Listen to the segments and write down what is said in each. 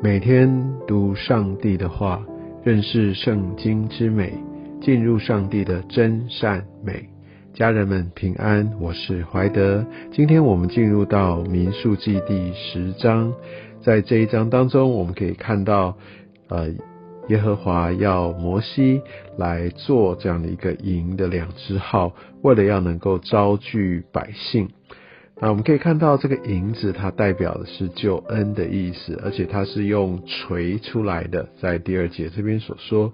每天读上帝的话，认识圣经之美，进入上帝的真善美。家人们平安，我是怀德。今天我们进入到民数记第十章，在这一章当中，我们可以看到，呃，耶和华要摩西来做这样的一个营的两只号，为了要能够招聚百姓。那我们可以看到这个银子，它代表的是救恩的意思，而且它是用锤出来的。在第二节这边所说，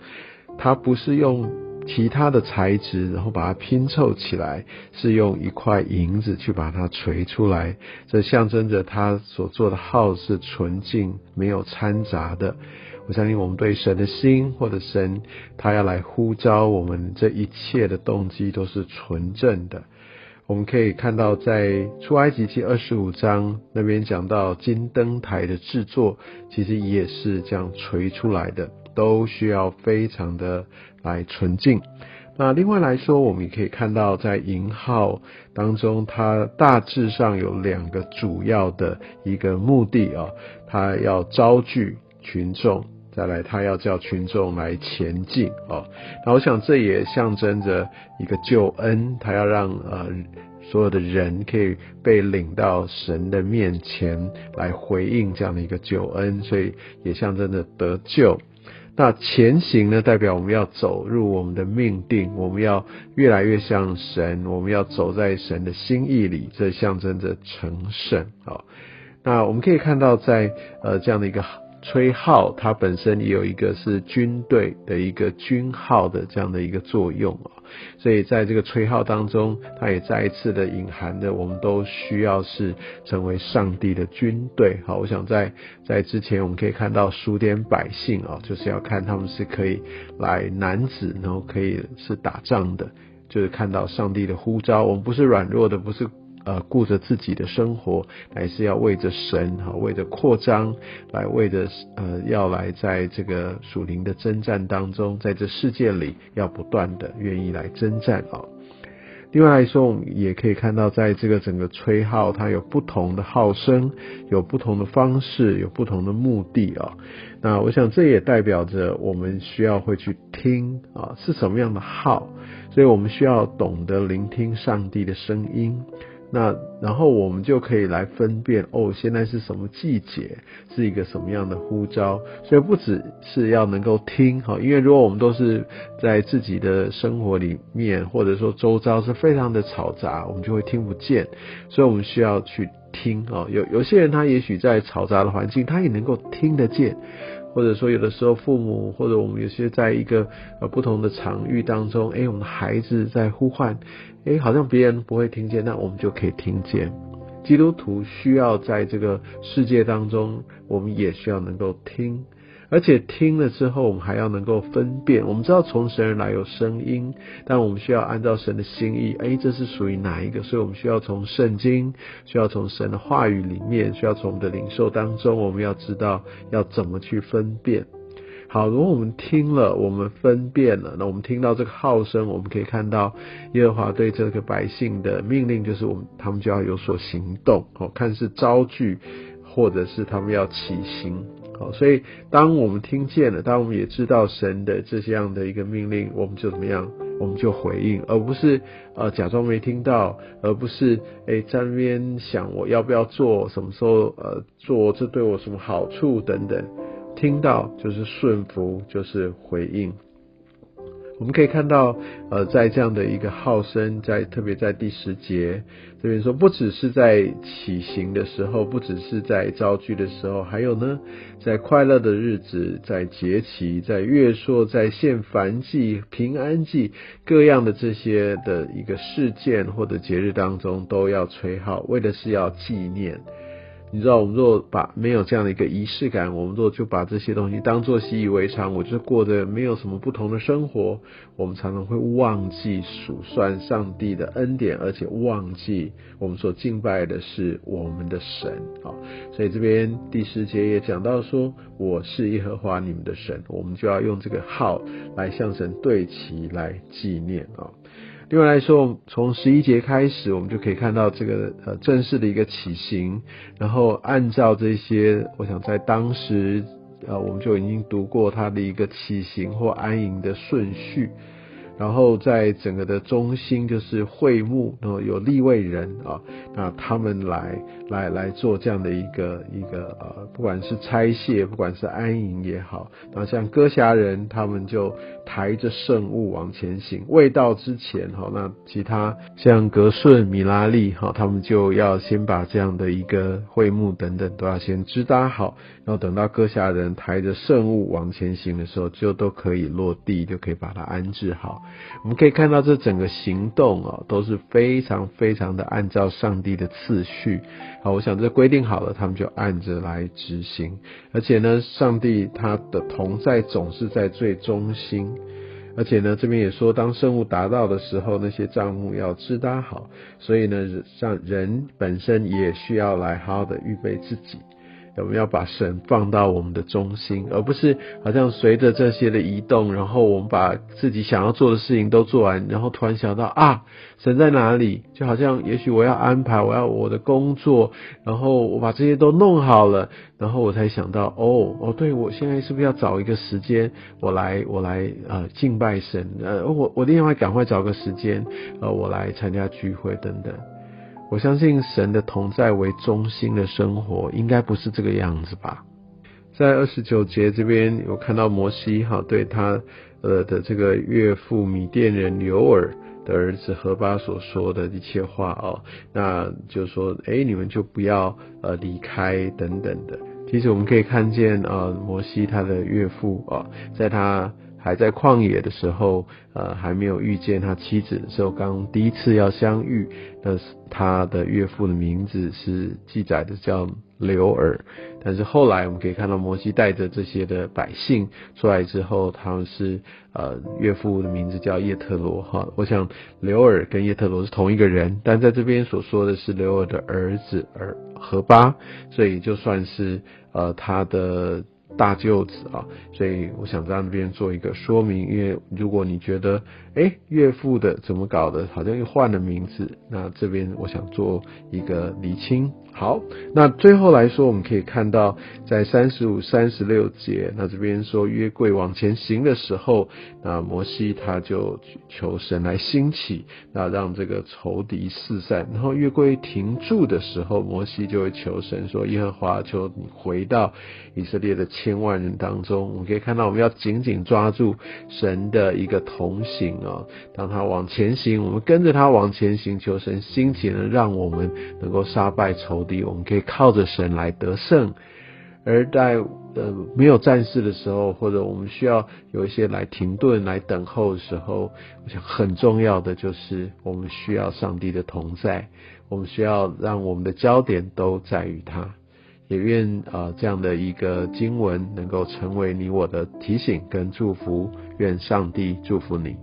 它不是用其他的材质，然后把它拼凑起来，是用一块银子去把它锤出来。这象征着他所做的号是纯净、没有掺杂的。我相信我们对神的心，或者神他要来呼召我们，这一切的动机都是纯正的。我们可以看到，在出埃及记二十五章那边讲到金灯台的制作，其实也是这样锤出来的，都需要非常的来纯净。那另外来说，我们也可以看到，在银号当中，它大致上有两个主要的一个目的啊，它要招聚群众。再来，他要叫群众来前进哦。那我想，这也象征着一个救恩，他要让呃所有的人可以被领到神的面前来回应这样的一个救恩，所以也象征着得救。那前行呢，代表我们要走入我们的命定，我们要越来越像神，我们要走在神的心意里，这象征着成圣哦。那我们可以看到，在呃这样的一个。吹号，它本身也有一个是军队的一个军号的这样的一个作用啊，所以在这个吹号当中，它也再一次的隐含的，我们都需要是成为上帝的军队。好，我想在在之前我们可以看到数点百姓啊，就是要看他们是可以来男子，然后可以是打仗的，就是看到上帝的呼召，我们不是软弱的，不是。呃，顾着自己的生活，乃是要为着神哈，为着扩张，来为着呃，要来在这个属灵的征战当中，在这世界里要不断的愿意来征战啊。另外来说，我们也可以看到，在这个整个吹号，它有不同的号声，有不同的方式，有不同的目的啊。那我想这也代表着我们需要会去听啊，是什么样的号，所以我们需要懂得聆听上帝的声音。那然后我们就可以来分辨哦，现在是什么季节，是一个什么样的呼召。所以不只是要能够听哈，因为如果我们都是在自己的生活里面，或者说周遭是非常的嘈杂，我们就会听不见。所以我们需要去听哦。有有些人他也许在嘈杂的环境，他也能够听得见。或者说，有的时候父母或者我们有些在一个呃不同的场域当中，诶，我们的孩子在呼唤，诶，好像别人不会听见，那我们就可以听见。基督徒需要在这个世界当中，我们也需要能够听。而且听了之后，我们还要能够分辨。我们知道从神而来有声音，但我们需要按照神的心意。哎，这是属于哪一个？所以我们需要从圣经，需要从神的话语里面，需要从我们的领受当中，我们要知道要怎么去分辨。好，如果我们听了，我们分辨了，那我们听到这个号声，我们可以看到耶和华对这个百姓的命令，就是我们他们就要有所行动。哦，看是招聚，或者是他们要起行。所以当我们听见了，当我们也知道神的这些样的一个命令，我们就怎么样？我们就回应，而不是呃假装没听到，而不是哎在那边想我要不要做，什么时候呃做，这对我什么好处等等。听到就是顺服，就是回应。我们可以看到，呃，在这样的一个号声，在特别在第十节这边说，不只是在起行的时候，不只是在招聚的时候，还有呢，在快乐的日子，在节期，在月朔，在献燔祭、平安祭各样的这些的一个事件或者节日当中，都要吹号，为的是要纪念。你知道，我们若把没有这样的一个仪式感，我们若就把这些东西当做习以为常，我就过着没有什么不同的生活，我们常常会忘记数算上帝的恩典，而且忘记我们所敬拜的是我们的神啊。所以这边第十节也讲到说，我是耶和华你们的神，我们就要用这个号来向神对齐，来纪念啊。另外来说，从十一节开始，我们就可以看到这个呃正式的一个起行，然后按照这些，我想在当时呃，我们就已经读过它的一个起行或安营的顺序。然后在整个的中心就是会幕，然后有立位人啊，那他们来来来做这样的一个一个呃，不管是拆卸，不管是安营也好，那像歌侠人他们就抬着圣物往前行，未到之前哈，那其他像格顺、米拉利哈，他们就要先把这样的一个会幕等等都要先支搭好，然后等到歌侠人抬着圣物往前行的时候，就都可以落地，就可以把它安置好。我们可以看到，这整个行动啊，都是非常非常的按照上帝的次序。好，我想这规定好了，他们就按着来执行。而且呢，上帝他的同在总是在最中心。而且呢，这边也说，当圣物达到的时候，那些账目要支搭好。所以呢，让人本身也需要来好好的预备自己。我们要把神放到我们的中心，而不是好像随着这些的移动，然后我们把自己想要做的事情都做完，然后突然想到啊，神在哪里？就好像也许我要安排我要我的工作，然后我把这些都弄好了，然后我才想到哦哦，对我现在是不是要找一个时间，我来我来呃敬拜神？呃，我我另外赶快找个时间，呃，我来参加聚会等等。我相信神的同在为中心的生活，应该不是这个样子吧？在二十九节这边有看到摩西哈对他呃的这个岳父米甸人刘尔的儿子何巴所说的一切话哦，那就说哎你们就不要呃离开等等的。其实我们可以看见呃摩西他的岳父啊，在他。还在旷野的时候，呃，还没有遇见他妻子的时候，刚第一次要相遇，那是他的岳父的名字是记载的叫刘尔，但是后来我们可以看到摩西带着这些的百姓出来之后，他们是呃岳父的名字叫叶特罗哈，我想刘尔跟叶特罗是同一个人，但在这边所说的是刘尔的儿子儿何巴，所以就算是呃他的。大舅子啊，所以我想在那边做一个说明，因为如果你觉得，哎，岳父的怎么搞的，好像又换了名字，那这边我想做一个厘清。好，那最后来说，我们可以看到在三十五、三十六节，那这边说约柜往前行的时候，那摩西他就求神来兴起，那让这个仇敌四散。然后约柜停住的时候，摩西就会求神说：“耶和华，求你回到以色列的千万人当中。”我们可以看到，我们要紧紧抓住神的一个同行啊，当他往前行，我们跟着他往前行，求神兴起，呢让我们能够杀败仇敌。我们可以靠着神来得胜，而在呃没有战事的时候，或者我们需要有一些来停顿、来等候的时候，我想很重要的就是我们需要上帝的同在，我们需要让我们的焦点都在于他。也愿啊这样的一个经文能够成为你我的提醒跟祝福，愿上帝祝福你。